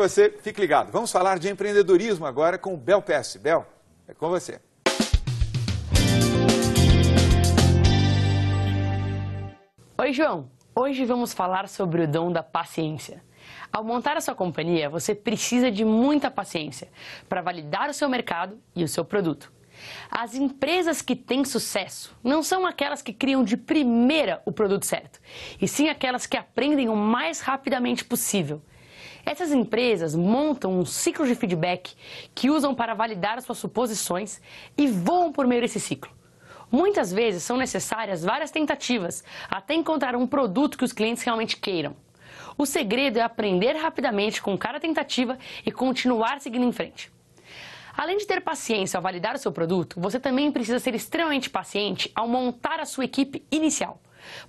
Você fique ligado. Vamos falar de empreendedorismo agora com o Bel PS. Bel, é com você. Oi, João. Hoje vamos falar sobre o dom da paciência. Ao montar a sua companhia, você precisa de muita paciência para validar o seu mercado e o seu produto. As empresas que têm sucesso não são aquelas que criam de primeira o produto certo, e sim aquelas que aprendem o mais rapidamente possível essas empresas montam um ciclo de feedback que usam para validar suas suposições e voam por meio desse ciclo. Muitas vezes são necessárias várias tentativas até encontrar um produto que os clientes realmente queiram. O segredo é aprender rapidamente com cada tentativa e continuar seguindo em frente. Além de ter paciência ao validar o seu produto, você também precisa ser extremamente paciente ao montar a sua equipe inicial.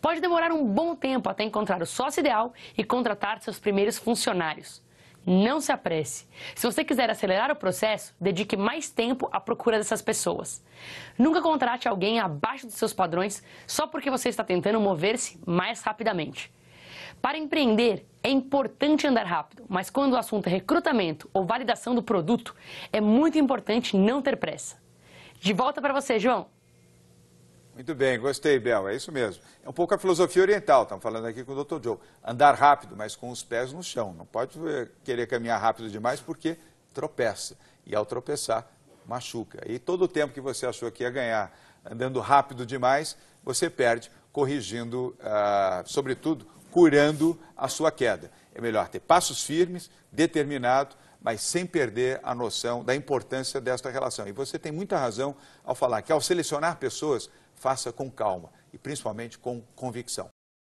Pode demorar um bom tempo até encontrar o sócio ideal e contratar seus primeiros funcionários. Não se apresse. Se você quiser acelerar o processo, dedique mais tempo à procura dessas pessoas. Nunca contrate alguém abaixo dos seus padrões só porque você está tentando mover-se mais rapidamente. Para empreender, é importante andar rápido, mas quando o assunto é recrutamento ou validação do produto, é muito importante não ter pressa. De volta para você, João. Muito bem, gostei, Bel, é isso mesmo. É um pouco a filosofia oriental, estamos falando aqui com o Dr. Joe. Andar rápido, mas com os pés no chão. Não pode eh, querer caminhar rápido demais porque tropeça. E ao tropeçar, machuca. E todo o tempo que você achou que ia ganhar andando rápido demais, você perde corrigindo, ah, sobretudo, curando a sua queda. É melhor ter passos firmes, determinado, mas sem perder a noção da importância desta relação. E você tem muita razão ao falar que ao selecionar pessoas, faça com calma e principalmente com convicção.